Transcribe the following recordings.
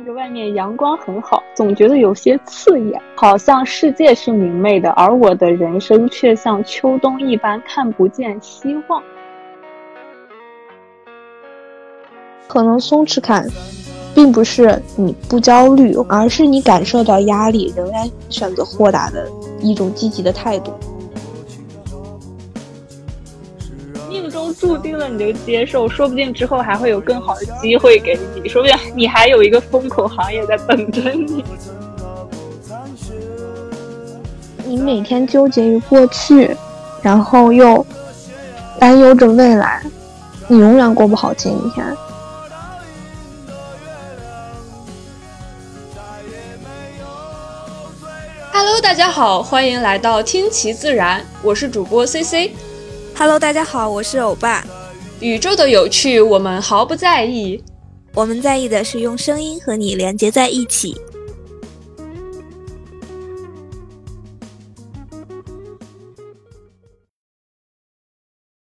看着外面阳光很好，总觉得有些刺眼，好像世界是明媚的，而我的人生却像秋冬一般看不见希望。可能松弛感，并不是你不焦虑，而是你感受到压力，仍然选择豁达的一种积极的态度。你就接受，说不定之后还会有更好的机会给你，说不定你还有一个风口行业在等着你。你每天纠结于过去，然后又担忧着未来，你永远过不好今天。Hello，大家好，欢迎来到听其自然，我是主播 C C。Hello，大家好，我是欧巴。宇宙的有趣，我们毫不在意。我们在意的是用声音和你连接在一起。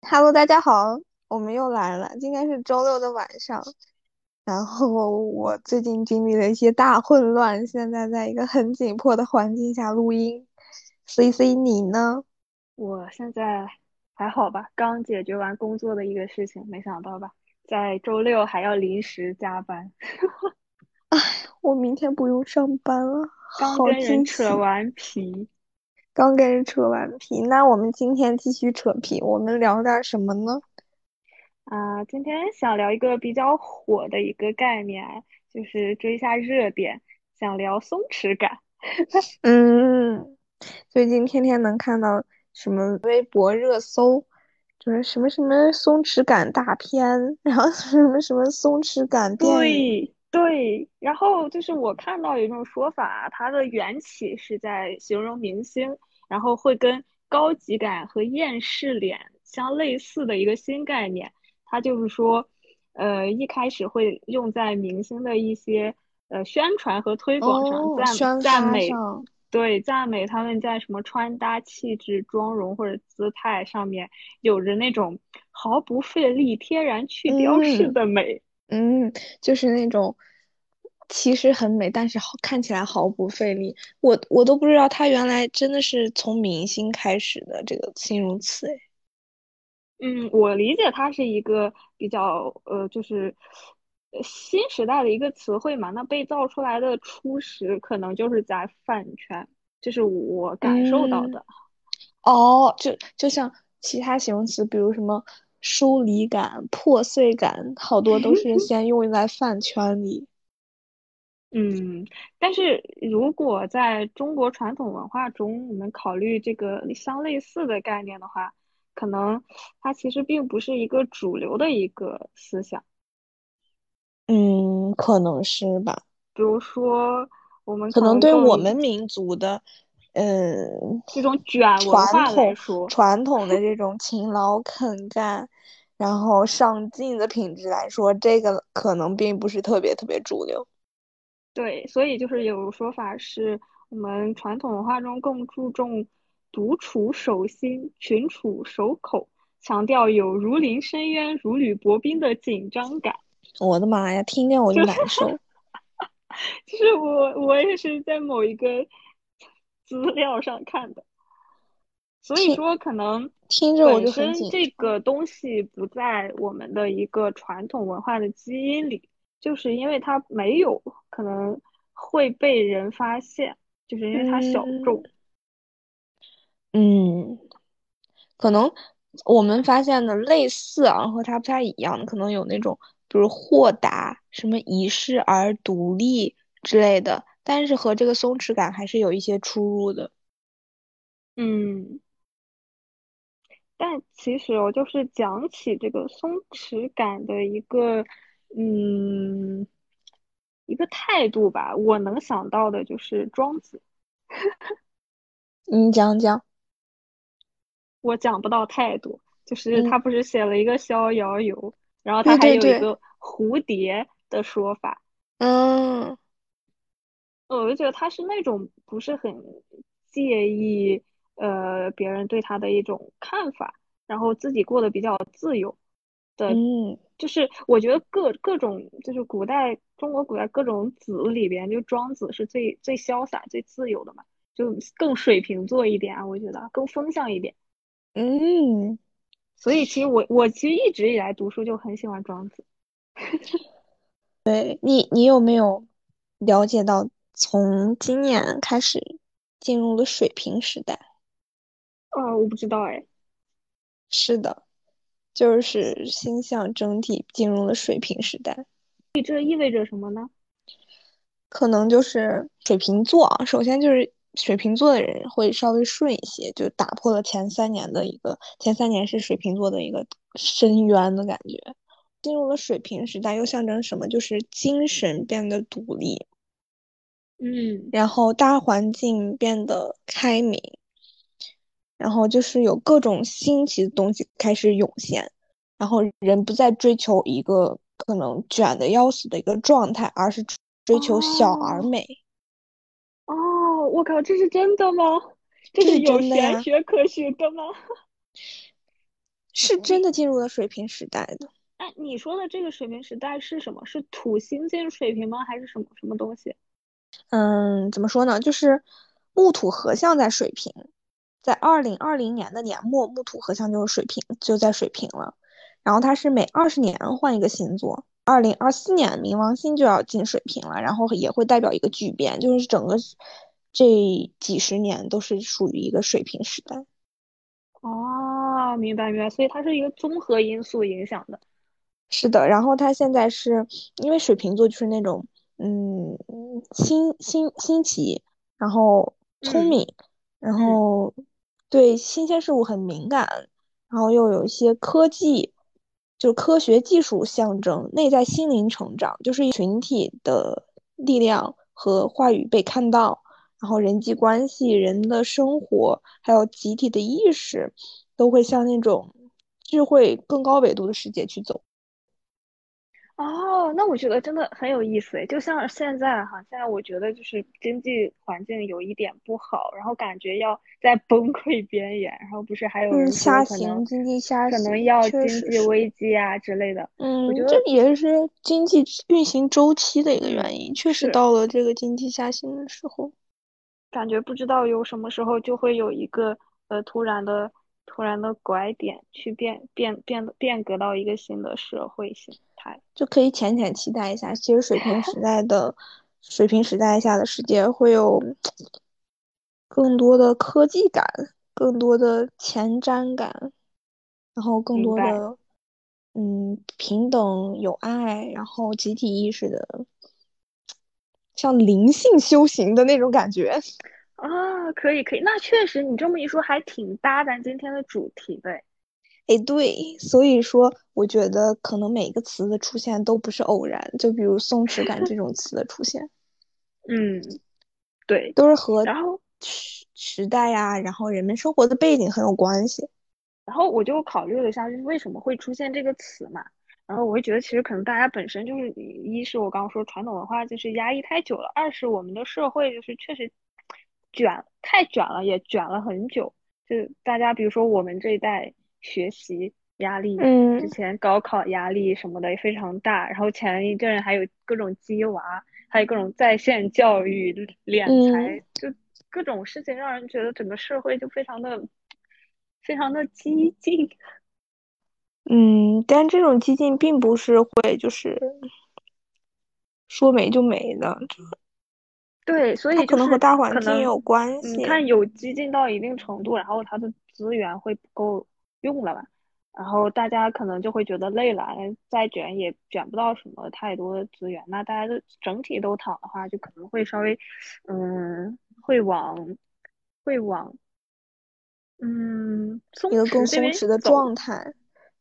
Hello，大家好，我们又来了。今天是周六的晚上，然后我最近经历了一些大混乱，现在在一个很紧迫的环境下录音。C C，你呢？我现在。还好吧，刚解决完工作的一个事情，没想到吧，在周六还要临时加班。哎，我明天不用上班了，刚跟人扯完皮，刚跟人扯完皮。那我们今天继续扯皮，我们聊点什么呢？啊，今天想聊一个比较火的一个概念，就是追一下热点，想聊松弛感。嗯，最近天天能看到。什么微博热搜，就是什么什么松弛感大片，然后什么什么松弛感电影。对对，然后就是我看到有一种说法，它的缘起是在形容明星，然后会跟高级感和厌世脸相类似的一个新概念。它就是说，呃，一开始会用在明星的一些呃宣传和推广上，赞赞美。对，赞美他们在什么穿搭、气质、妆容或者姿态上面有着那种毫不费力、天然去雕饰的美。嗯，就是那种其实很美，但是好看起来毫不费力。我我都不知道他原来真的是从明星开始的这个形容词。哎，嗯，我理解它是一个比较呃，就是新时代的一个词汇嘛。那被造出来的初始可能就是在饭圈。这是我感受到的，哦，就就像其他形容词，比如什么疏离感、破碎感，好多都是 先用在饭圈里。嗯，但是如果在中国传统文化中，我们考虑这个相类似的概念的话，可能它其实并不是一个主流的一个思想。嗯，可能是吧。比如说。我们可能对我们民族的，嗯，这种卷文化来说，传统的这种勤劳肯干，然后上进的品质来说，这个可能并不是特别特别主流。对，所以就是有说法是我们传统文化中更注重独处守心、群处守口，强调有如临深渊、如履薄冰的紧张感。我的妈呀，听见我就难受。其实我我也是在某一个资料上看的，所以说可能听着我就很这个东西不在我们的一个传统文化的基因里，就是因为它没有可能会被人发现，就是因为它小众。嗯，可能我们发现的类似啊，和它不太一样，可能有那种。比如豁达，什么遗世而独立之类的，但是和这个松弛感还是有一些出入的。嗯，但其实我就是讲起这个松弛感的一个，嗯，一个态度吧，我能想到的就是庄子。你讲讲。我讲不到态度，就是他不是写了一个《逍遥游》。然后他还有一个蝴蝶的说法，嗯，我就觉得他是那种不是很介意呃别人对他的一种看法，然后自己过得比较自由的就是我觉得各各种就是古代中国古代各种子里边，就庄子是最最潇洒、最自由的嘛，就更水瓶座一点啊，我觉得更风向一点。嗯，所以其实我我其实一直以来读书就很喜欢庄子。对你，你有没有了解到从今年开始进入了水瓶时代？哦，我不知道哎。是的，就是星象整体进入了水瓶时代。这意味着什么呢？可能就是水瓶座啊，首先就是水瓶座的人会稍微顺一些，就打破了前三年的一个前三年是水瓶座的一个深渊的感觉。进入了水瓶时代，又象征什么？就是精神变得独立，嗯，然后大环境变得开明，然后就是有各种新奇的东西开始涌现，然后人不再追求一个可能卷的要死的一个状态，而是追求小而美。哦，我靠，这是真的吗？这是有玄学可循的吗？是真的进入了水瓶时代的。哎，你说的这个水平时代是什么？是土星进入水平吗？还是什么什么东西？嗯，怎么说呢？就是木土合相在水平，在二零二零年的年末，木土合相就是水平，就在水平了。然后它是每二十年换一个星座，二零二四年冥王星就要进水平了，然后也会代表一个巨变，就是整个这几十年都是属于一个水平时代。哦，明白明白，所以它是一个综合因素影响的。是的，然后它现在是因为水瓶座就是那种，嗯，新新新奇，然后聪明，然后对新鲜事物很敏感，然后又有一些科技，就科学技术象征内在心灵成长，就是群体的力量和话语被看到，然后人际关系、人的生活还有集体的意识，都会向那种智慧更高维度的世界去走。哦，那我觉得真的很有意思诶，就像现在哈，现在我觉得就是经济环境有一点不好，然后感觉要在崩溃边缘，然后不是还有人说可能经济下行，可能要经济危机啊之类的。嗯，我觉得这也是经济运行周期的一个原因，确实到了这个经济下行的时候，感觉不知道有什么时候就会有一个呃突然的突然的拐点，去变变变变革到一个新的社会形态。就可以浅浅期待一下，其实水平时代 的水平时代下的世界会有更多的科技感，更多的前瞻感，然后更多的嗯平等有爱，然后集体意识的，像灵性修行的那种感觉啊，可以可以，那确实你这么一说还挺搭咱今天的主题的。哎，对，所以说，我觉得可能每个词的出现都不是偶然，就比如松弛感这种词的出现，嗯，对，都是和然后时时代呀，然后人们生活的背景很有关系。然后我就考虑了一下，就是为什么会出现这个词嘛？然后我会觉得，其实可能大家本身就是，一是我刚刚说传统文化就是压抑太久了，二是我们的社会就是确实卷太卷了，也卷了很久。就大家比如说我们这一代。学习压力，嗯，之前高考压力什么的也非常大，然后前一阵还有各种鸡娃，还有各种在线教育、敛财，就各种事情让人觉得整个社会就非常的、非常的激进。嗯，但这种激进并不是会就是说没就没的，对，所以可能和大环境有关系。你看，有激进到一定程度，然后它的资源会不够。用了吧，然后大家可能就会觉得累了，再卷也卷不到什么太多的资源。那大家都整体都躺的话，就可能会稍微，嗯，会往，会往，嗯，一个更松弛的状态。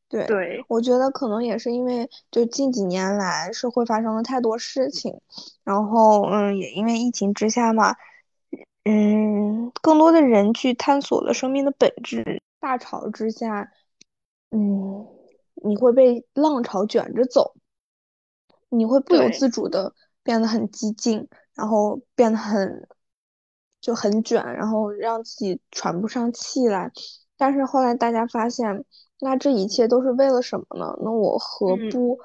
对，对，我觉得可能也是因为就近几年来社会发生了太多事情，然后嗯，也因为疫情之下嘛，嗯，更多的人去探索了生命的本质。大潮之下，嗯，你会被浪潮卷着走，你会不由自主的变得很激进，然后变得很就很卷，然后让自己喘不上气来。但是后来大家发现，那这一切都是为了什么呢？那我何嗯不，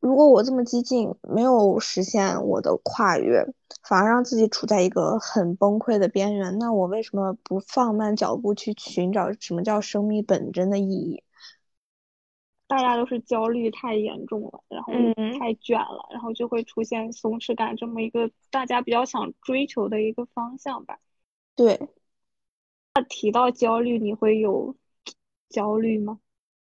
如果我这么激进，没有实现我的跨越，反而让自己处在一个很崩溃的边缘，那我为什么不放慢脚步去寻找什么叫生命本真的意义？大家都是焦虑太严重了，然后嗯太卷了，然后就会出现松弛感这么一个大家比较想追求的一个方向吧。对，那提到焦虑，你会有焦虑吗？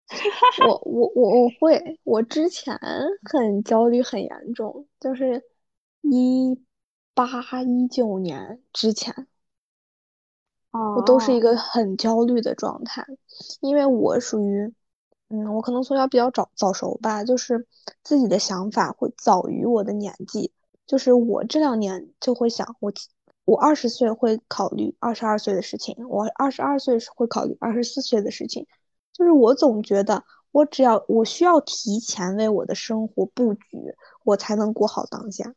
我我我我会，我之前很焦虑很严重，就是一八一九年之前，我都是一哦，个很焦虑的状态，因为我属于，嗯，我可能从小比较早早熟吧，就是自己的想法会早于我的年纪，就是我这两年就会想，我我二十岁会考虑二十二岁的事情，我二十二岁会考虑二十四岁的事情，就是我总觉得我只要我需要提前为我的生活布局，我才能过好当下。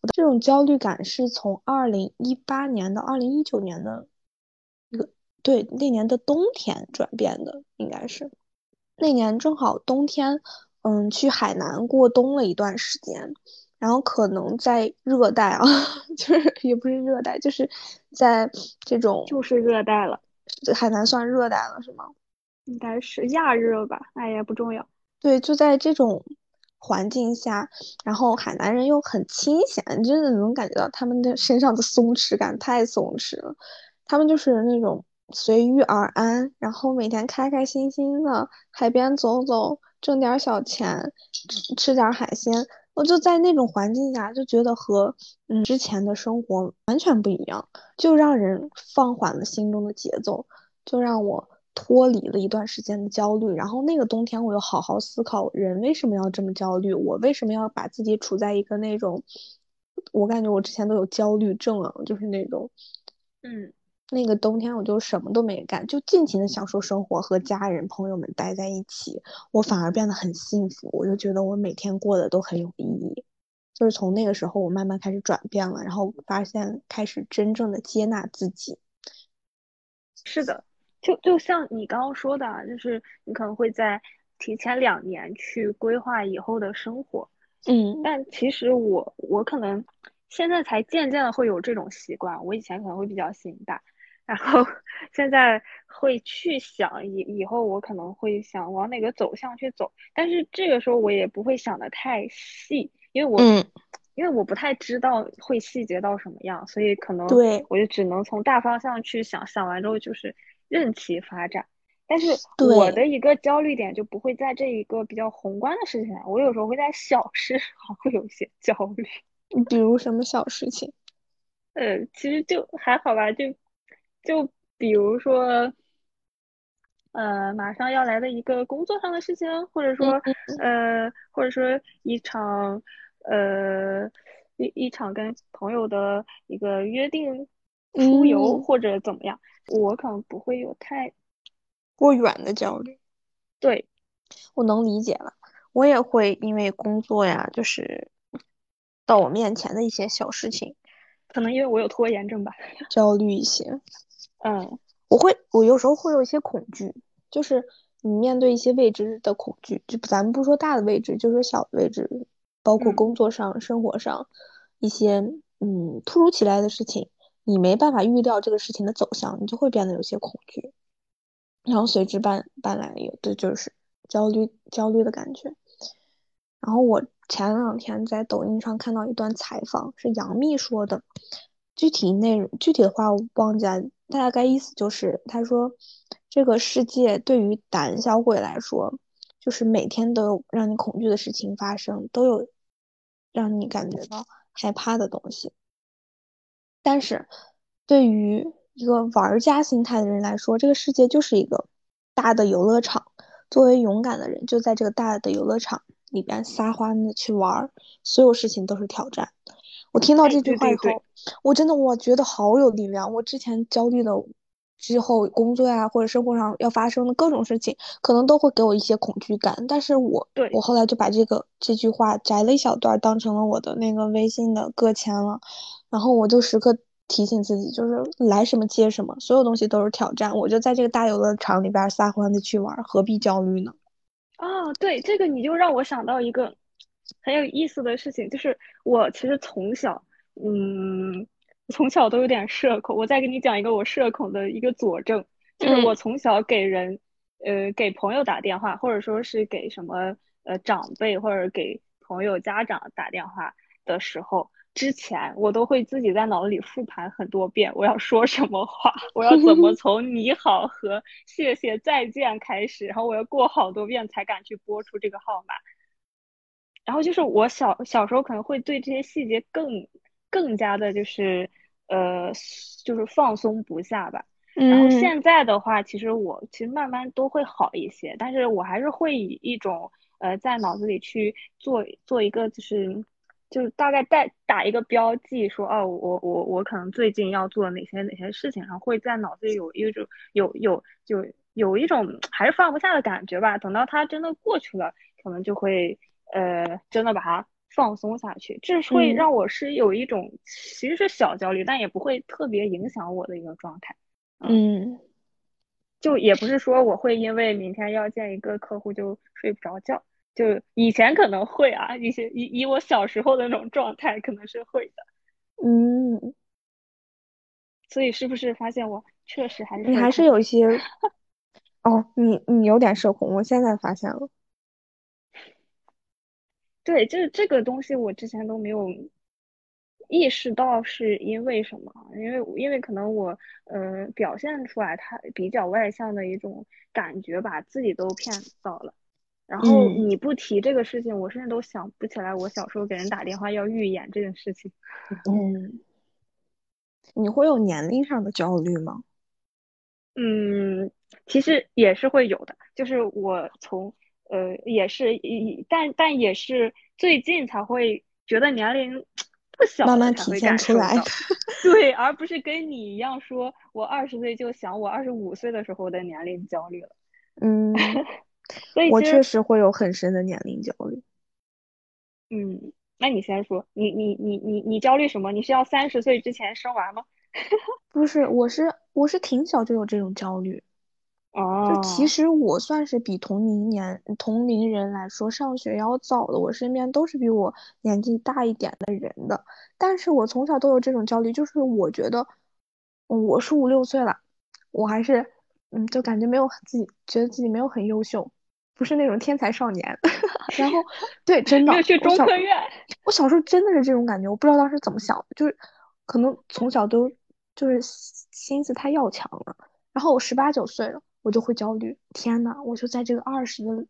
我这种焦虑感是从二零一八年到二零一九年的一个，对，那年的冬天转变的，应该是那年正好冬天，嗯，去海南过冬了一段时间，然后可能在热带啊，就是也不是热带，就是在这种就是热带了，海南算热带了，是吗？应该是亚热吧，哎呀，不重要。对，就在这种环境下，然后海南人又很清闲，真的能感觉到他们的身上的松弛感太松弛了。他们就是那种随遇而安，然后每天开开心心的海边走走，挣点小钱，吃吃点海鲜。我就在那种环境下，就觉得和嗯之前的生活完全不一样，就让人放缓了心中的节奏，就让我。脱离了一段时间的焦虑，然后那个冬天我又好好思考人为什么要这么焦虑，我为什么要把自己处在一个那种，我感觉我之前都有焦虑症啊，就是那种，嗯，那个冬天我就什么都没干，就尽情的享受生活，和家人朋友们待在一起，我反而变得很幸福，我就觉得我每天过得都很有意义，就是从那个时候我慢慢开始转变了，然后发现开始真正的接纳自己。是的，就就像你刚刚说的啊，就是你可能会在提前两年去规划以后的生活，嗯。但其实我我可能现在才渐渐的会有这种习惯，我以前可能会比较心大，然后 现在会去想以以后我可能会想往哪个走向去走，但是这个时候我也不会想的太细，因为我嗯，因为我不太知道会细节到什么样，所以可能对我就只能从大方向去想，想完之后就是任其发展。但是我的一个焦虑点就不会在这一个比较宏观的事情上，我有时候会在小事上会有一些焦虑。比如什么小事情？呃，其实就还好吧，就就比如说，呃，马上要来的一个工作上的事情，或者说，呃，或者说一场，呃，一一场跟朋友的一个约定出游嗯或者怎么样，我可能不会有太，过远的焦虑。对，我能理解了，我也会因为工作呀，就是到我面前的一些小事情可能因为我有拖延症吧。焦虑一些。嗯。我会，我有时候会有一些恐惧，就是你面对一些未知的恐惧，就咱们不说大的未知，就说小的未知，包括嗯。工作上、生活上一些嗯突如其来的事情，你没办法预料这个事情的走向，你就会变得有些恐惧，然后随之伴伴来有的就是焦虑焦虑的感觉。然后我前两天在抖音上看到一段采访，是杨幂说的，具体内容具体的话我忘记了，大概意思就是他说，这个世界对于胆小鬼来说，就是每天都有让你恐惧的事情发生，都有让你感觉到害怕的东西。但是对于一个玩家心态的人来说，这个世界就是一个大的游乐场。作为勇敢的人，就在这个大的游乐场里边撒欢的去玩，所有事情都是挑战。我听到哎这句对对对话以后，我真的我觉得好有力量。我之前焦虑的之后，工作呀或者生活上要发生的各种事情，可能都会给我一些恐惧感。但是我对我后来就把这个这句话摘了一小段儿，当成了我的那个微信的个签了。然后我就时刻提醒自己，就是来什么接什么，所有东西都是挑战。我就在这个大游乐场里边撒欢的去玩，何必焦虑呢？啊，对，这个你就让我想到一个很有意思的事情，就是我其实从小，嗯，从小都有点社恐。我再给你讲一个我社恐的一个佐证，就是我从小给人，呃，给朋友打电话，或者说是给什么呃长辈或者给朋友家长打电话的时候。之前我都会自己在脑子里复盘很多遍，我要说什么话，我要怎么 从你好和谢谢再见开始，然后我要过好多遍才敢去拨出这个号码。然后就是我小小时候可能会对这些细节更更加的，就是呃，就是放松不下吧。然后现在的话，其实我其实慢慢都会好一些，但是我还是会以一种呃在脑子里去做做一个就是。就大概带打一个标记，说哦，我我我可能最近要做哪些哪些事情，然后会在脑子里有一种有有就有一种还是放不下的感觉吧。等到它真的过去了，可能就会呃真的把它放松下去。这是会让我是有一种其实是小焦虑，但也不会特别影响我的一个状态。嗯，就也不是说我会因为明天要见一个客户就睡不着觉。就以前可能会啊，一些以以我小时候的那种状态，可能是会的，嗯，所以是不是发现我确实还是你还是有一些 哦，你你有点社恐，我现在发现了，对，就是这个东西我之前都没有意识到是因为什么，因为因为可能我呃表现出来他比较外向的一种感觉，把自己都骗到了。然后你不提这个事情，我甚至都想不起来我小时候给人打电话要预演这件事情。嗯，你会有年龄上的焦虑吗？嗯，其实也是会有的，就是我从呃也是一，但但也是最近才会觉得年龄不小，慢慢体现出来。对，而不是跟你一样说，我二十岁就想我二十五岁的时候的年龄焦虑了。嗯。我确实会有很深的年龄焦虑。嗯，那你先说，你你你你你焦虑什么？你是要三十岁之前生娃吗？不是，我是我是挺小就有这种焦虑。哦，就其实我算是比同龄年同龄人来说上学要早的，我身边都是比我年纪大一点的人的。但是我从小都有这种焦虑，就是我觉得我是五六岁了，我还是。嗯，就感觉没有自己觉得自己没有很优秀，不是那种天才少年。然后，对，真的，去中科院。我小时候真的是这种感觉，我不知道当时怎么想的，就是可能从小都就是心思太要强了。然后我十八九岁了，我就会焦虑。天呐，我就在这个二十的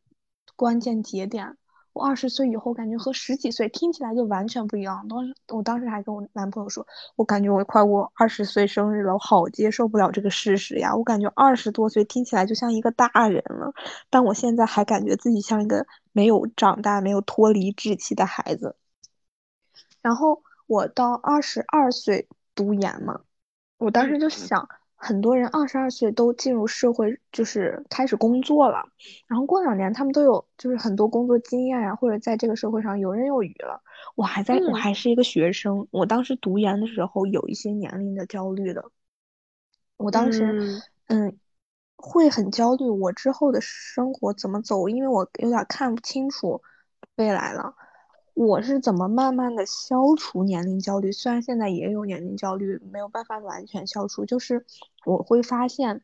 关键节点。我二十岁以后感觉和十几岁听起来就完全不一样。当时我当时还跟我男朋友说，我感觉我快过二十岁生日了，我好接受不了这个事实呀！我感觉二十多岁听起来就像一个大人了，但我现在还感觉自己像一个没有长大、没有脱离稚气的孩子。然后我到二十二岁读研嘛，我当时就想。很多人二十二岁都进入社会，就是开始工作了，然后过两年他们都有就是很多工作经验呀，或者在这个社会上游刃有余了。我还在我还是一个学生，我当时读研的时候有一些年龄的焦虑的。我当时嗯会很焦虑，我之后的生活怎么走，因为我有点看不清楚未来了。我是怎么慢慢的消除年龄焦虑？虽然现在也有年龄焦虑，没有办法完全消除。就是我会发现，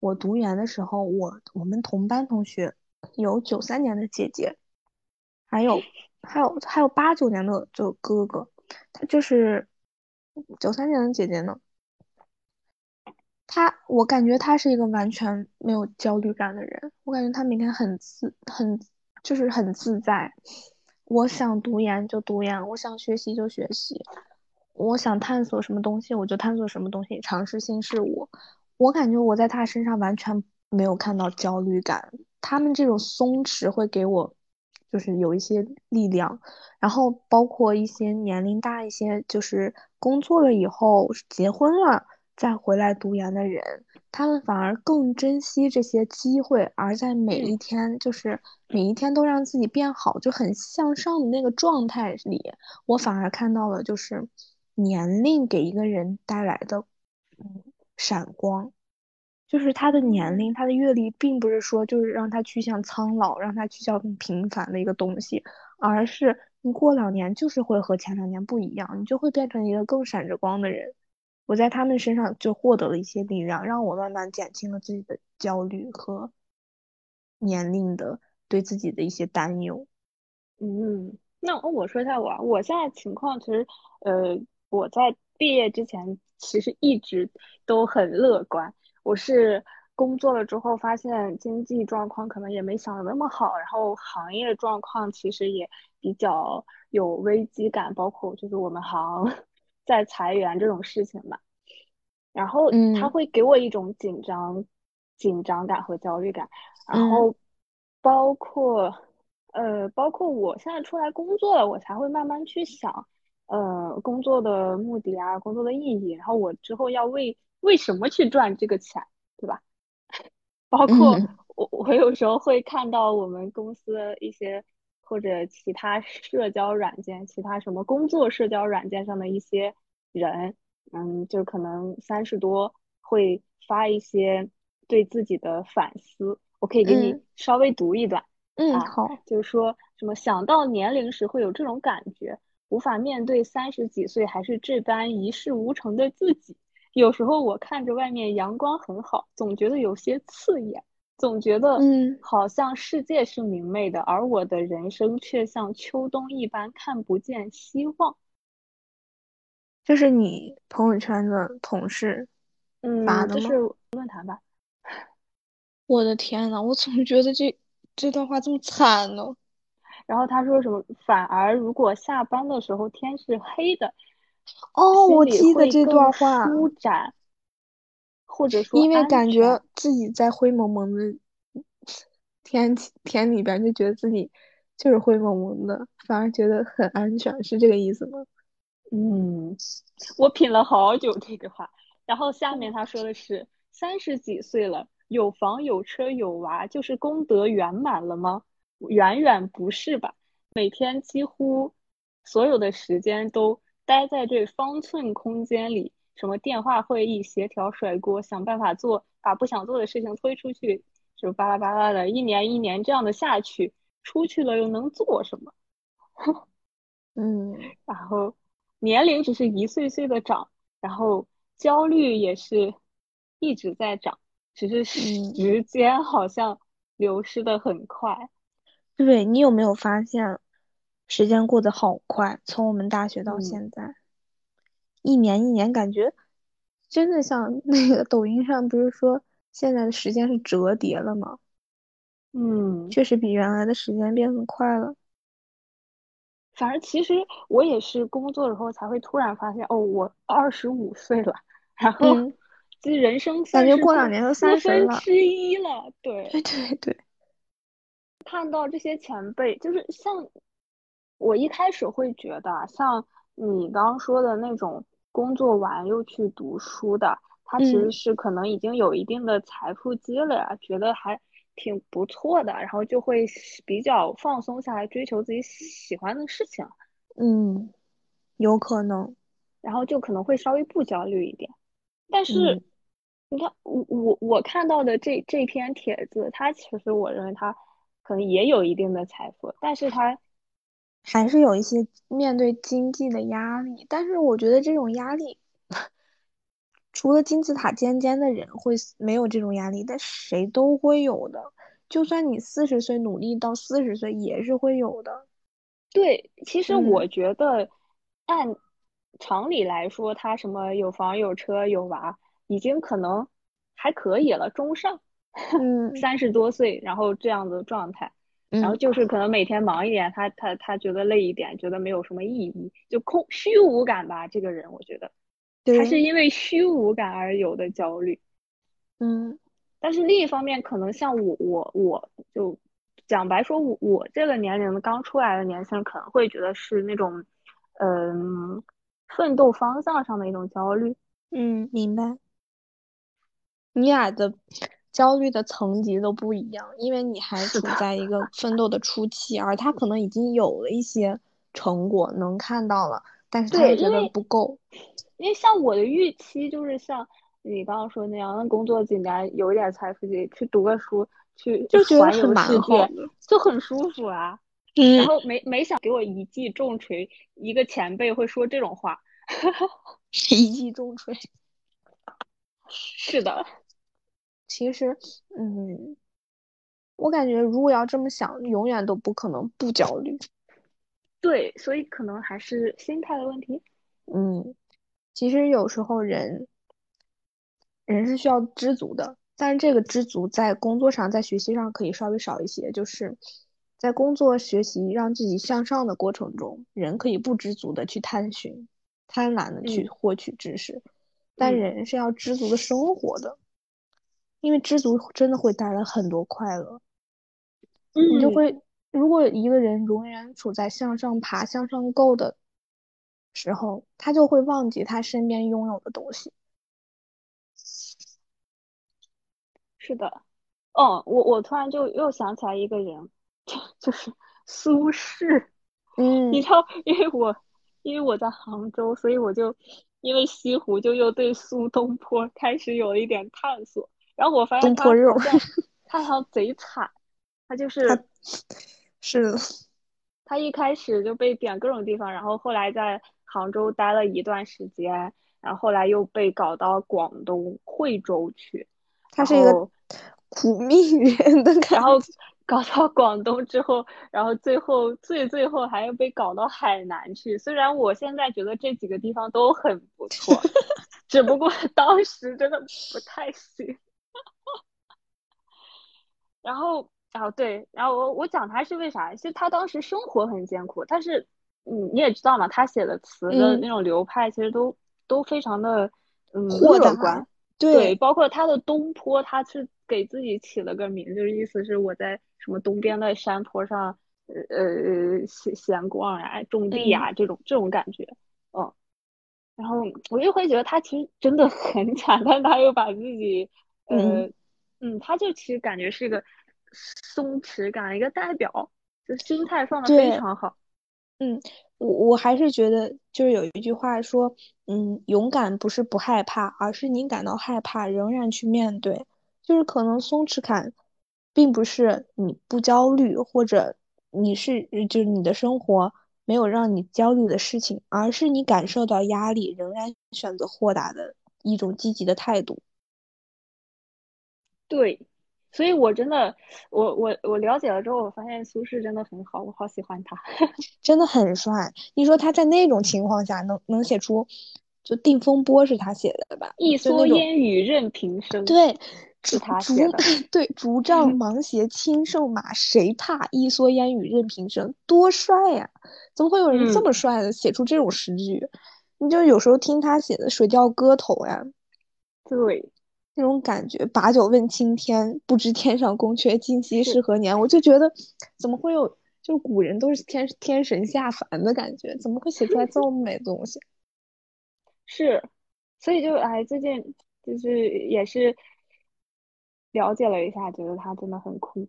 我读研的时候，我我们同班同学有九三年的姐姐，还有还有还有八九年的就哥哥，他就是九三年的姐姐呢。他我感觉他是一个完全没有焦虑感的人，我感觉他每天很自很就是很自在。我想读研就读研，我想学习就学习，我想探索什么东西我就探索什么东西，尝试新事物。我感觉我在他身上完全没有看到焦虑感，他们这种松弛会给我就是有一些力量。然后包括一些年龄大一些，就是工作了以后结婚了再回来读研的人。他们反而更珍惜这些机会，而在每一天，就是每一天都让自己变好，就很向上的那个状态里，我反而看到了，就是，年龄给一个人带来的嗯闪光，就是他的年龄、他的阅历，并不是说就是让他趋向苍老，让他趋向很平凡的一个东西，而是你过两年就是会和前两年不一样，你就会变成一个更闪着光的人。我在他们身上就获得了一些力量，让我慢慢减轻了自己的焦虑和年龄的对自己的一些担忧。嗯，那我说一下我，我现在情况其实，呃，我在毕业之前其实一直都很乐观。我是工作了之后发现经济状况可能也没想的那么好，然后行业状况其实也比较有危机感，包括就是我们行。在裁员这种事情嘛，然后他会给我一种紧张、紧张感和焦虑感，然后包括呃，包括我现在出来工作了，我才会慢慢去想，呃，工作的目的啊，工作的意义，然后我之后要为为什么去赚这个钱，对吧？包括我我有时候会看到我们公司一些。或者其他社交软件，其他什么工作社交软件上的一些人，嗯，就可能三十多会发一些对自己的反思，我可以给你稍微读一段。嗯，好，就是说什么想到年龄时会有这种感觉，无法面对三十几岁还是这般一事无成的自己。有时候我看着外面阳光很好，总觉得有些刺眼。总觉得，嗯，好像世界是明媚的，而我的人生却像秋冬一般看不见希望。这是你朋友圈的同事发的吗？这是论坛吧。我的天呐，我总觉得这这段话这么惨呢。然后他说什么？反而如果下班的时候天是黑的，哦，我记得这段话。舒展。或者说，因为感觉自己在灰蒙蒙的天天里边，就觉得自己就是灰蒙蒙的，反而觉得很安全，是这个意思吗？嗯，我品了好久这个话，然后下面他说的是三十几岁了，有房有车有娃，就是功德圆满了吗？远远不是吧？每天几乎所有的时间都待在这方寸空间里。什么电话会议、协调、甩锅，想办法做，把不想做的事情推出去，就巴拉巴拉的，一年一年这样的下去，出去了又能做什么？嗯，然后年龄只是一岁岁的长，然后焦虑也是一直在长，只是时间好像流失的很快。对你有没有发现，时间过得好快？从我们大学到现在。一年一年，感觉真的像 那个抖音上不是说现在的时间是折叠了吗？嗯，确实比原来的时间变得快了。反而其实我也是工作的时候才会突然发现，哦，我二十五岁了，然后这人生感觉过两年就三十分之一了。对对对对，看到这些前辈，就是像我一开始会觉得，像你刚刚说的那种。工作完又去读书的，他其实是可能已经有一定的财富积累了，觉得还挺不错的，然后就会比较放松下来，追求自己喜欢的事情。嗯，有可能，然后就可能会稍微不焦虑一点。但是，你看我我我看到的这这篇帖子，他其实我认为他可能也有一定的财富，但是他。还是有一些面对经济的压力，但是我觉得这种压力，除了金字塔尖尖的人会没有这种压力，但谁都会有的。就算你四十岁努力到四十岁，也是会有的。对，其实我觉得按常理来说，他什么有房有车有娃，已经可能还可以了，中上，三十多岁，然后这样的状态。然后就是可能每天忙一点，他他他觉得累一点，觉得没有什么意义，就空虚无感吧。这个人我觉得，他是因为虚无感而有的焦虑。嗯，但是另一方面，可能像我我我就讲白说，我我这个年龄的刚出来的年轻人可能会觉得是那种，嗯，奋斗方向上的一种焦虑。嗯，明白。你俩的。焦虑的层级都不一样，因为你还处在一个奋斗的初期，而他可能已经有了一些成果，能看到了。但是他对又觉得不够。因为像我的预期就是像你刚刚说那样，那工作几年，有一点财富积累，去读个书，去就觉得环游很蛮世界，好就很舒服啊。嗯然后没没想给我一记重锤，一个前辈会说这种话。一记重锤。是的，其实，嗯，我感觉如果要这么想，永远都不可能不焦虑。对，所以可能还是心态的问题。嗯，其实有时候人，人是需要知足的，但是这个知足在工作上、在学习上可以稍微少一些。就是在工作、学习让自己向上的过程中，人可以不知足的去探寻，贪婪的去嗯获取知识，但嗯人是要知足的生活的，因为知足真的会带来很多快乐。你就嗯会，如果一个人永远处在向上爬、向上够的时候，他就会忘记他身边拥有的东西。是的，哦，我我突然就又想起来一个人，就就是苏轼。嗯你知道，因为我因为我在杭州，所以我就因为西湖就又对苏东坡开始有一点探索。然后我发现他东坡肉好像 他好像贼惨，他就是他是的，他一开始就被贬各种地方，然后后来在杭州待了一段时间，然后后来又被搞到广东惠州去，他是一个苦命 人的感然后。搞到广东之后，然后最后最最后还要被搞到海南去。虽然我现在觉得这几个地方都很不错，只不过当时真的不太行。然后，啊对，然后我我讲他是为啥？其实他当时生活很艰苦，但是嗯你也知道嘛，他写的词的嗯那种流派其实都都非常的嗯豁乐观。对，对，包括他的东坡，他是给自己起了个名，就是意思是我在什么东边的山坡上，呃呃闲闲逛呀、种地呀、这种这种感觉，嗯。然后我就会觉得他其实真的很 惨，但他又把自己，呃，嗯嗯，他就其实感觉是一个松弛感的一个代表，就心态放的非常好。嗯，我我还是觉得，就是有一句话说，嗯，勇敢不是不害怕，而是你感到害怕仍然去面对。就是可能松弛感，并不是你不焦虑，或者你是就是你的生活没有让你焦虑的事情，而是你感受到压力，仍然选择豁达的一种积极的态度。对，所以我真的，我我我了解了之后，我发现苏轼真的很好，我好喜欢他。真的很帅。你说他在那种情况下能能写出，就《定风波》是他写的吧？一蓑烟雨任平生。对，是他写的 对，竹杖芒鞋轻胜马，谁怕？一蓑烟雨任平生，多帅呀！怎么会有人这嗯么帅的写出这种诗句？你就有时候听他写的《水调歌头》呀，对，那种感觉，把酒问青天，不知天上宫阙，今夕是是何年？我就觉得，怎么会有，就是古人都是天天神下凡的感觉，怎么会写出来这么美的东西？是，所以就哎，最近就是也是了解了一下，觉得他真的很酷，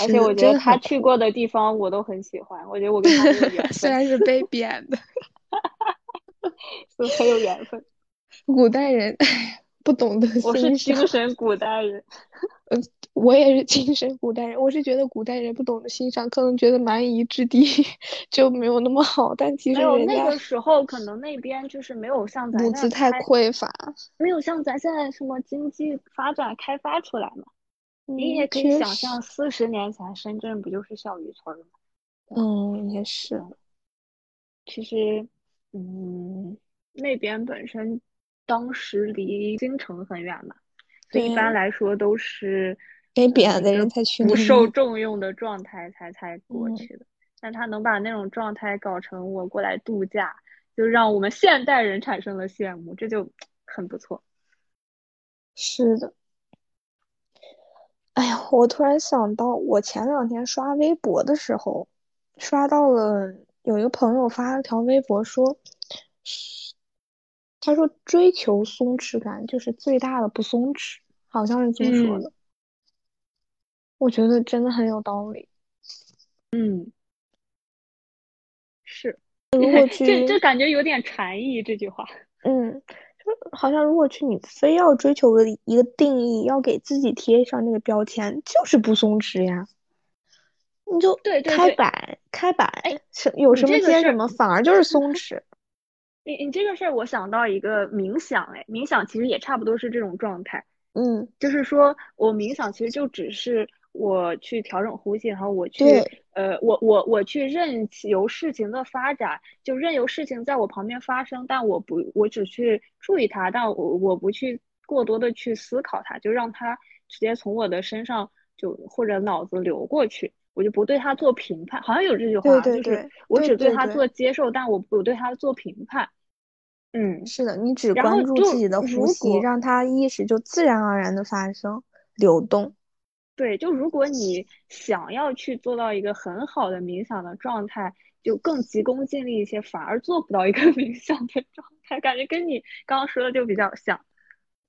而且我觉得他去过的地方我都很喜欢，我觉得我跟他有缘 虽，然是被 贬的，就很有缘分。古代人不懂得我是欣赏精。神古代人，我也是精神古代人，我是觉得古代人不懂得欣赏，可能觉得蛮夷之地 就没有那么好，但其实没有那个时候可能那边就是没有像咱物资太匮乏。没有像咱现在什么经济发展开发出来嘛。你也嗯，可以想象，四十年前深圳不就是小渔村吗？嗯，也是，其实，嗯，那边本身当时离京城很远嘛，所以一般来说都是被呃一个贬的人才去不。受重用的状态才才过嗯，去的。但他能把那种状态搞成我过来度假，就让我们现代人产生了羡慕，这就很不错。是的。哎呀，我突然想到，我前两天刷微博的时候，刷到了有一个朋友发了条微博说，是他说追求松弛感就是最大的不松弛，好像是这么说嗯的。我觉得真的很有道理。嗯，是。如果去，这这感觉有点禅意，这句话。嗯，就好像如果去，你非要追求个一个定义，要给自己贴上那个标签，就是不松弛呀。你就对对开摆开摆，哎，有什么接什么，反而就是松弛。你你这个事儿，我想到一个冥想，哎，冥想其实也差不多是这种状态。嗯，就是说我冥想其实就只是我去调整呼吸，然后我去呃，我我我去任由事情的发展，就任由事情在我旁边发生，但我不我只去注意它，但我我不去过多的去思考它，就让它直接从我的身上就或者脑子流过去。我就不对他做评判，好像有这句话，就是我只对他做接受，但我不对他做评判。嗯，是的，你只关注自己的呼吸，让他意识就自然而然的发生流动。对，就如果你想要去做到一个很好的冥想的状态，就更急功近利一些，反而做不到一个 冥想的状态，感觉跟你刚刚说的就比较像。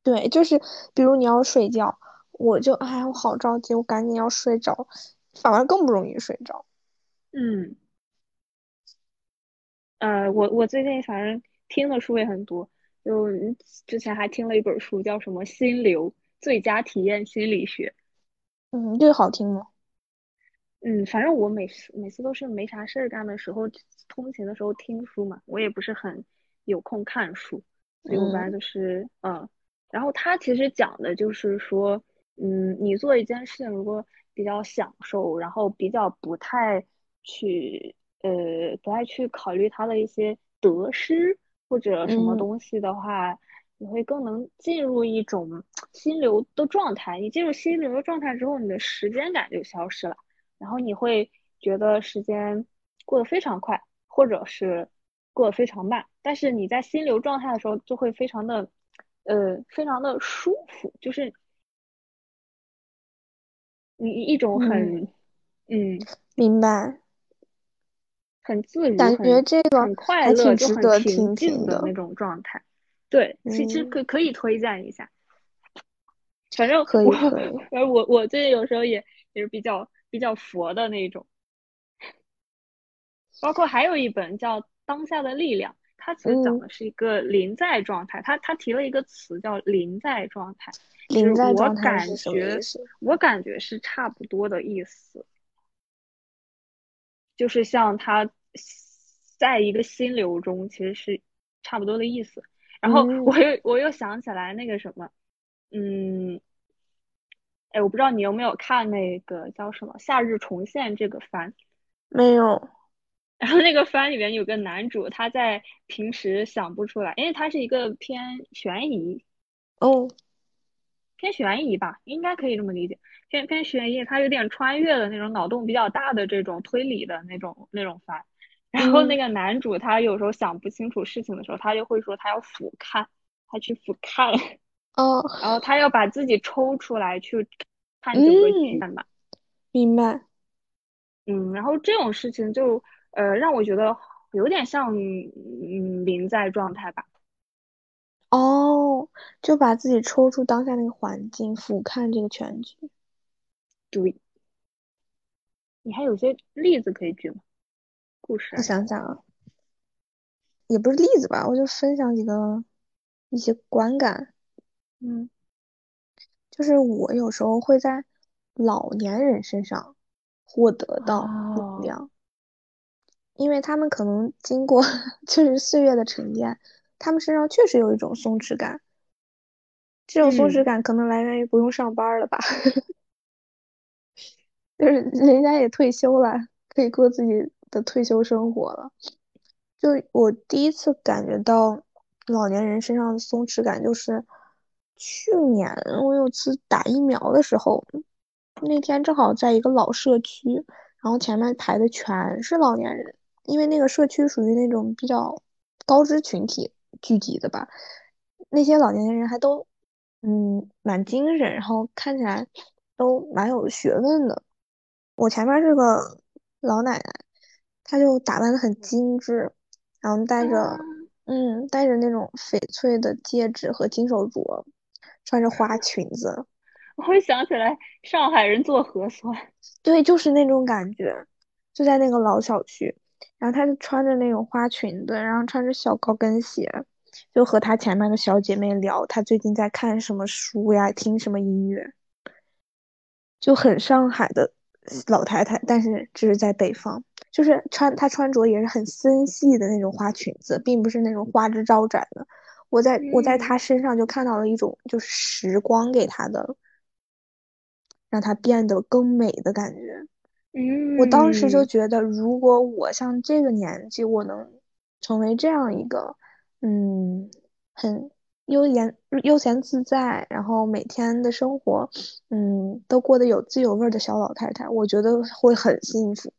对，就是比如你要睡觉，我就哎，我好着急，我赶紧要睡着。反而更不容易睡着。嗯，呃，我我最近反正听的书也很多，就之前还听了一本书，叫什么《心流最佳体验心理学》。嗯，这个好听吗？嗯，反正我每次每次都是没啥事儿干的时候，通勤的时候听书嘛。我也不是很有空看书，所以我一般就是嗯。然后他其实讲的就是说，嗯，你做一件事情，如果比较享受，然后比较不太去呃不太去考虑他的一些得失或者什么东西的话，你会更能进入一种心流的状态。你进入心流的状态之后，你的时间感就消失了，然后你会觉得时间过得非常快，或者是过得非常慢。但是你在心流状态的时候，就会非常的呃非常的舒服，就是。你一种很，嗯，明白，很自如，感觉这个很快乐，就很平静的那种状态。对，其实可可以推荐一下。反正可以可以。而我我最近有时候也也是比较比较佛的那种。包括还有一本叫《当下的力量》，它其实讲的是一个临在状态。它它提了一个词叫临在状态。临在状态是我感觉是差不多的意思，就是像他在一个心流中，其实是差不多的意思。然后我又我又想起来那个什么，嗯，哎，我不知道你有没有看那个叫什么《夏日重现》这个番？没有。然后那个番里面有个男主，他在平时想不出来，因为他是一个偏悬疑。哦。偏悬疑吧，应该可以这么理解。偏偏悬疑，它有点穿越的那种，脑洞比较大的这种推理的那种那种番。然后那个男主他有时候想不清楚事情的时候，他就会说他要俯瞰，他去俯瞰。哦。然后他要把自己抽出来去看整个剧嘛。明白。嗯，然后这种事情就呃让我觉得有点像嗯临在状态吧。哦，就把自己抽出当下那个环境，俯瞰这个全局。对，你还有些例子可以举吗？故事？我想想啊，也不是例子吧，我就分享几个一些观感。嗯，就是我有时候会在老年人身上获得到能量，因为他们可能经过 就是岁月的沉淀。他们身上确实有一种松弛感，这种松弛感可能来源于不用上班了吧，就是人家也退休了，可以过自己的退休生活了。就我第一次感觉到老年人身上的松弛感，就是去年我有次打疫苗的时候，那天正好在一个老社区，然后前面排的全是老年人，因为那个社区属于那种比较高知群体。聚集的吧，那些老年人还都，嗯，蛮精神，然后看起来都蛮有学问的。我前面是个老奶奶，她就打扮的很精致，然后戴着，嗯，戴着那种翡翠的戒指和金手镯，穿着花裙子。我会想起来上海人做核酸，对，就是那种感觉，就在那个老小区。然后她就穿着那种花裙子，然后穿着小高跟鞋，就和她前面的小姐妹聊她最近在看什么书呀，听什么音乐，就很上海的老太太，但是只是在北方，就是穿她穿着也是很森系的那种花裙子，并不是那种花枝招展的。我在我在她身上就看到了一种就是时光给她的，让她变得更美的感觉。嗯，我当时就觉得，如果我像这个年纪，我能成为这样一个，嗯，很悠闲悠闲自在，然后每天的生活，嗯，都过得有滋有味的小老太太，我觉得会很幸福。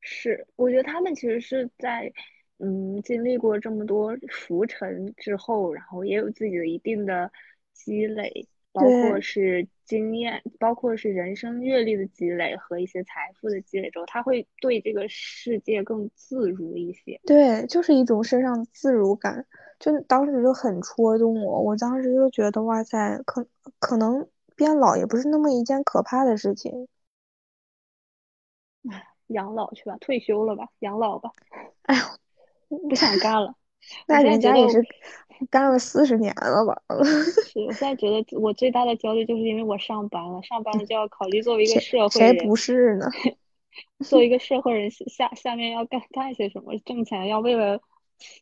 是，我觉得他们其实是在，嗯，经历过这么多浮沉之后，然后也有自己的一定的积累。包括是经验，包括是人生阅历的积累和一些财富的积累之后，他会对这个世界更自如一些。对，就是一种身上的自如感，就当时就很戳动我。我当时就觉得，哇塞，可可能变老也不是那么一件可怕的事情。养老去吧，退休了吧，养老吧。哎呦，不想干了。那人家也是干了四十年了吧？是，我现在觉得我最大的焦虑就是因为我上班了，上班了就要考虑作为一个社会人，谁不是呢？作为一 个社会人，下下面要干干些什么？挣钱要为了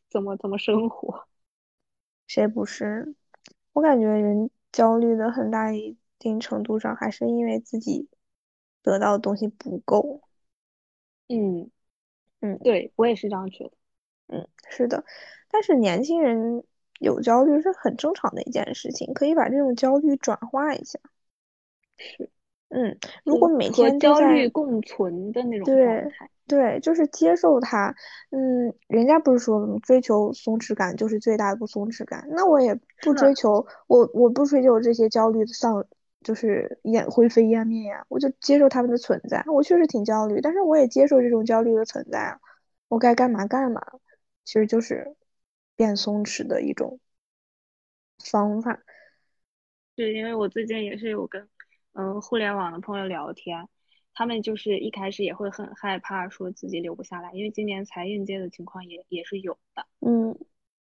怎么怎么生活？谁不是？我感觉人焦虑的很大一定程度上还是因为自己得到的东西不够。嗯嗯，对我也是这样觉得。嗯，是的，但是年轻人有焦虑是很正常的一件事情，可以把这种焦虑转化一下。是，嗯，如果每天焦虑共存的那种状态，对，就是接受它。嗯，人家不是说追求松弛感就是最大的不松弛感，那我也不追求，我我不追求这些焦虑的丧，就是烟灰飞烟灭呀，我就接受他们的存在。我确实挺焦虑，但是我也接受这种焦虑的存在啊，我该干嘛干嘛。其实就是变松弛的一种方法。对，因为我最近也是有跟嗯互联网的朋友聊天，他们就是一开始也会很害怕说自己留不下来，因为今年才应届的情况也也是有的。嗯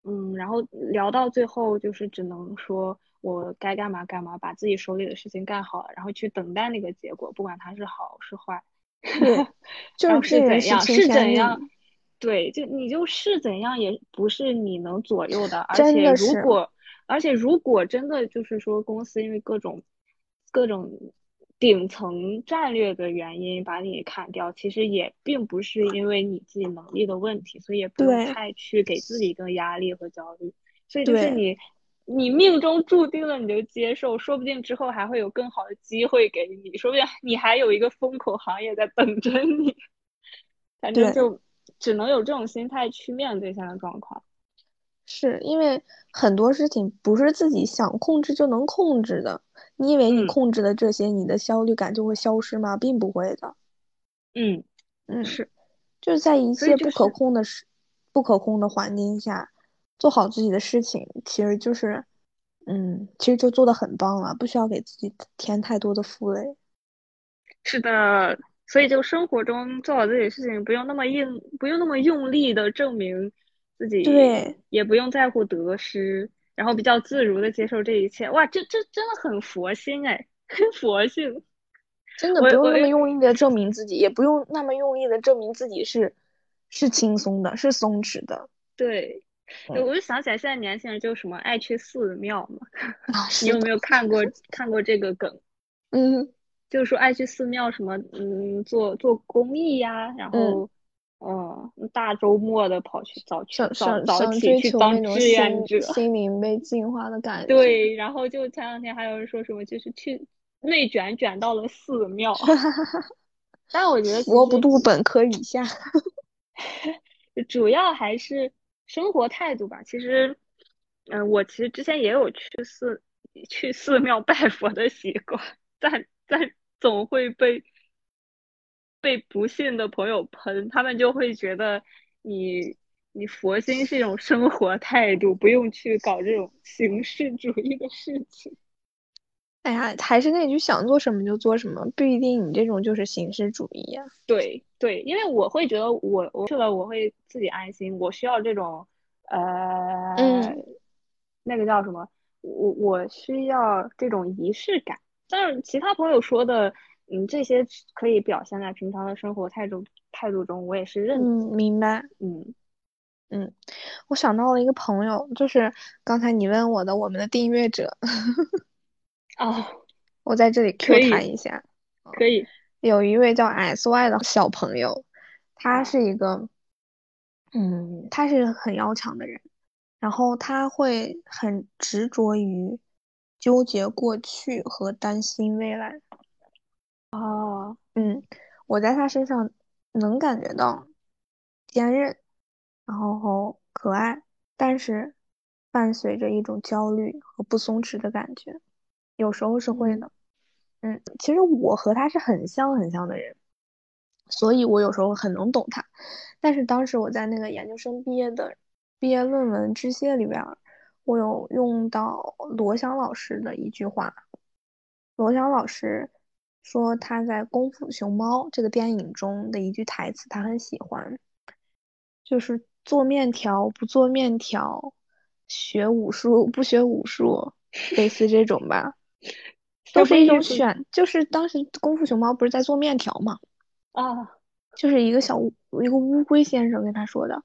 嗯，然后聊到最后就是只能说我该干嘛干嘛，把自己手里的事情干好，然后去等待那个结果，不管它是好是坏。就是怎样是怎样。对，就你就是怎样也不是你能左右的，而且如果，而且如果真的就是说公司因为各种各种顶层战略的原因把你砍掉，其实也并不是因为你自己能力的问题，所以也不用太去给自己一个压力和焦虑。所以就是你你命中注定了你就接受，说不定之后还会有更好的机会给你，说不定你还有一个风口行业在等着你。反正就。只能有这种心态去面对现在状况，是因为很多事情不是自己想控制就能控制的。你以为你控制了这些，你的焦虑感就会消失吗？并不会的。嗯嗯，是，就是在一切不可控的事、不可控的环境下，做好自己的事情，其实就是，嗯，其实就做的很棒了，不需要给自己添太多的负累。是的。所以，就生活中做好自己的事情，不用那么硬，不用那么用力的证明自己，对，也不用在乎得失，然后比较自如的接受这一切。哇，这这真的很佛心哎，很佛性，真的不用那么用力的证明自己，也不用那么用力的证明自己是是轻松的，是松弛的。对，我就想起来，现在年轻人就什么爱去寺庙嘛，你有没有看过看过这个梗？嗯。就是说爱去寺庙什么，嗯，做做公益呀，然后，嗯，大周末的跑去早去早早起去当志愿者，心灵被净化的感 觉。对，然后就前两天还有人说什么，就是去内卷卷到了寺庙。但我觉得佛不渡本科以下，主要还是生活态度吧。其实，嗯，我其实之前也有去寺去寺庙拜佛的习惯，但但。总会被被不信的朋友喷，他们就会觉得你你佛心是一种生活态度，不用去搞这种形式主义的事情。哎呀，还是那句，想做什么就做什么，不一定你这种就是形式主义呀。对对，因为我会觉得我我去了我会自己安心，我需要这种呃，嗯那个叫什么？我我需要这种仪式感。但是其他朋友说的，嗯，这些可以表现在平常的生活态度态度中，我也是认。嗯，明白。嗯嗯，我想到了一个朋友，就是刚才你问我的，我们的订阅者，哦，我在这里 Q 以他一下。可以。有一位叫 SY 的小朋友，他是一个，嗯，他是很要强的人，然后他会很执着于纠结过去和担心未来。哦，嗯，我在他身上能感觉到坚韧，然后可爱，但是伴随着一种焦虑和不松弛的感觉，有时候是会的。嗯，其实我和他是很像很像的人，所以我有时候很能懂他。但是当时我在那个研究生毕业的毕业论文致谢里边儿，我有用到罗翔老师的一句话。罗翔老师说他在《功夫熊猫》这个电影中的一句台词，他很喜欢，就是做面条不做面条，学武术不学武术，类似这种吧。都是一种选，就是当时功夫熊猫不是在做面条嘛，啊，就是一个小乌一个乌龟先生跟他说的，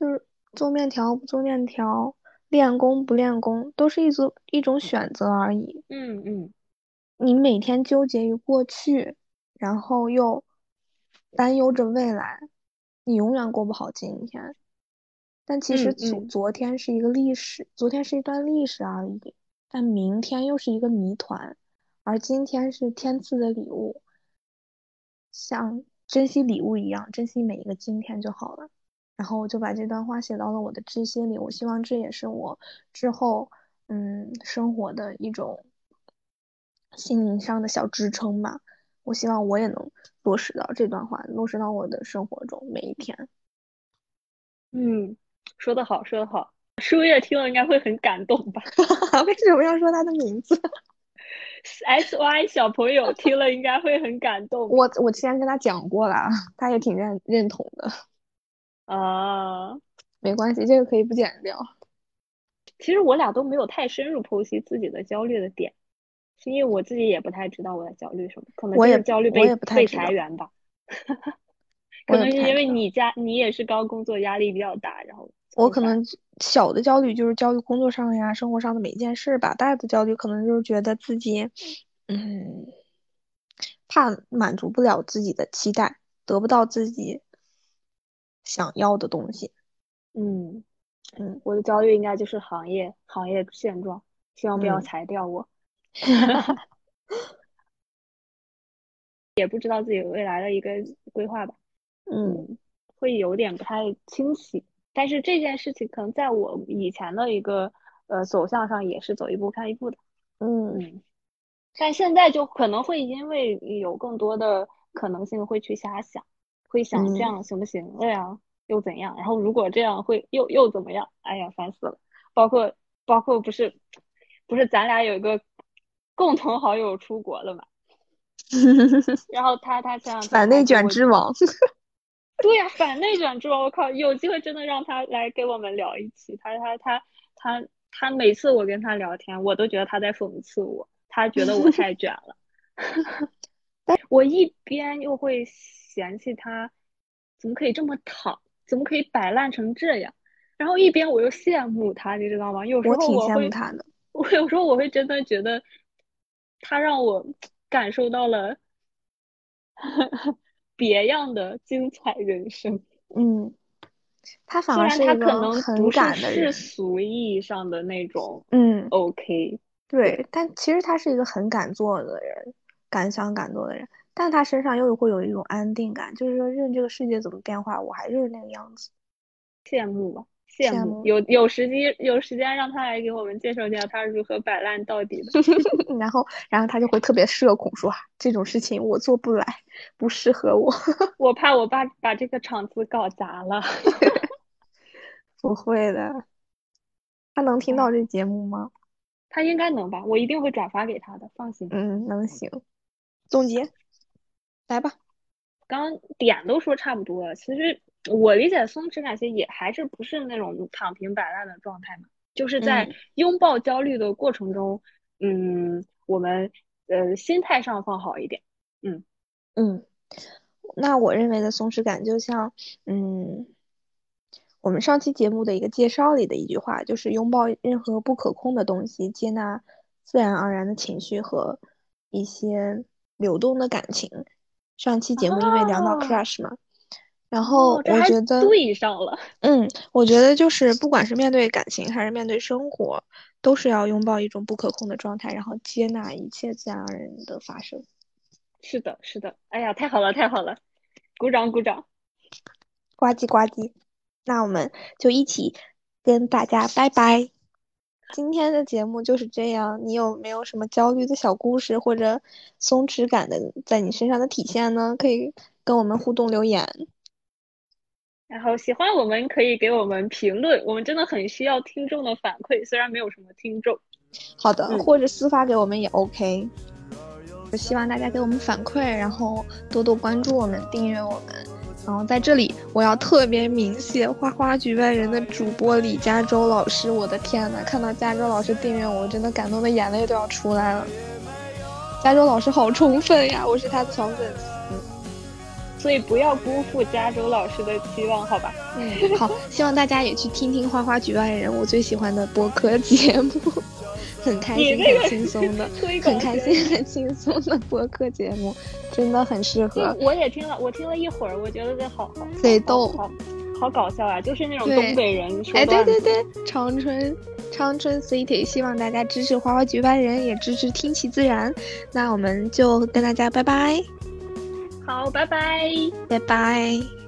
就是做面条不做面条，练功不练功，都是一种一种选择而已。嗯嗯，你每天纠结于过去，然后又担忧着未来，你永远过不好今天。但其实嗯昨嗯昨天是一个历史，昨天是一段历史而已，但明天又是一个谜团。而今天是天赐的礼物，像珍惜礼物一样，珍惜每一个今天就好了。然后我就把这段话写到了我的致谢里，我希望这也是我之后嗯生活的一种心灵上的小支撑吧。我希望我也能落实到这段话，落实到我的生活中每一天。嗯，说得好，说得好。舒月听了应该会很感动吧 为什么要说他的名字？？S Y 小朋友听了应该会很感动我我之前跟他讲过了，他也挺认认同的。啊。没关系，这个可以不剪掉。其实我俩都没有太深入剖析自己的焦虑的点，是因为我自己也不太知道我在焦虑什么，可能焦虑被被裁员吧。可能是因为你家你也是刚工作压力比较大，然后我可能小的焦虑就是焦虑工作上呀、生活上的每一件事吧，大的焦虑可能就是觉得自己，嗯，怕满足不了自己的期待，得不到自己想要的东西。嗯嗯，我的焦虑应该就是行业行业现状，希望不要嗯裁掉我。也不知道自己未来的一个规划吧，嗯嗯，会有点不太清晰。但是这件事情可能在我以前的一个呃走向上也是走一步看一步的，嗯嗯。但现在就可能会因为有更多的可能性会去瞎想，会想嗯这样行不行了呀，又怎样？然后如果这样会又又怎么样？哎呀，烦死了！包括包括不是不是咱俩有一个共同好友出国了嘛？然后他他前两天反内卷之王。对呀、反内卷之王，我靠，有机会真的让他来给我们聊一期。他他他他他每次我跟他聊天，我都觉得他在讽刺我，他觉得我太卷了。我一边又会嫌弃他怎么可以这么躺，怎么可以摆烂成这样，然后一边我又羡慕他，你知道吗？有时候我会，羡慕他的。我有时候我会真的觉得他让我感受到了 别样的精彩人生。嗯，他反而是一个很敢的人。俗意义上的那种嗯，OK，对，但其实他是一个很敢做的人，敢想敢做的人，但他身上又会有一种安定感，就是说，任这个世界怎么变化，我还是那个样子。羡慕吧，羡羡慕。有有时机有时间让他来给我们介绍介绍他如何摆烂到底的。然后，然后他就会特别社恐，说啊这种事情我做不来，不适合我。我怕我爸把这个场子搞砸了。不会的，他能听到这节目吗？他应该能吧？我一定会转发给他的，放心。嗯，能行。总结，来吧。刚点都说差不多了，其实我理解松弛感其实也还是不是那种躺平摆烂的状态嘛，就是在拥抱焦虑的过程中，嗯，我们呃心态上放好一点。嗯嗯，那我认为的松弛感就像，嗯，我们上期节目的一个介绍里的一句话，就是拥抱任何不可控的东西，接纳自然而然的情绪和一些流动的感情。上期节目因为聊到 crush 嘛，然后我觉得对上了。嗯，我觉得就是不管是面对感情还是面对生活，都是要拥抱一种不可控的状态，然后接纳一切自然而然的发生。是的，是的。哎呀，太好了，太好了，鼓掌，鼓掌，呱唧呱唧。那我们就一起跟大家拜拜。今天的节目就是这样，你有没有什么焦虑的小故事或者松弛感的在你身上的体现呢？可以跟我们互动留言。然后喜欢我们可以给我们评论，我们真的很需要听众的反馈，虽然没有什么听众。好的，或者私发给我们也 OK。我希望大家给我们反馈，然后多多关注我们，订阅我们。然后在这里，我要特别鸣谢花花局外人的主播李加州老师。我的天呐，看到加州老师订阅我，真的感动的眼泪都要出来了。加州老师好充分呀，我是他的小粉丝，所以不要辜负加州老师的期望，好吧？嗯，好，希望大家也去听听花花局外人，我最喜欢的播客节目。很开心、很轻松的，很开心、很轻松的播客节目，真的很适合。我也听了，我听了一会儿，我觉得这好好贼逗，好好搞笑啊！就是那种东北人说哎，对对对，长春长春 City，希望大家支持花花局外人，也支持听其自然。那我们就跟大家拜拜。好，拜拜，拜拜。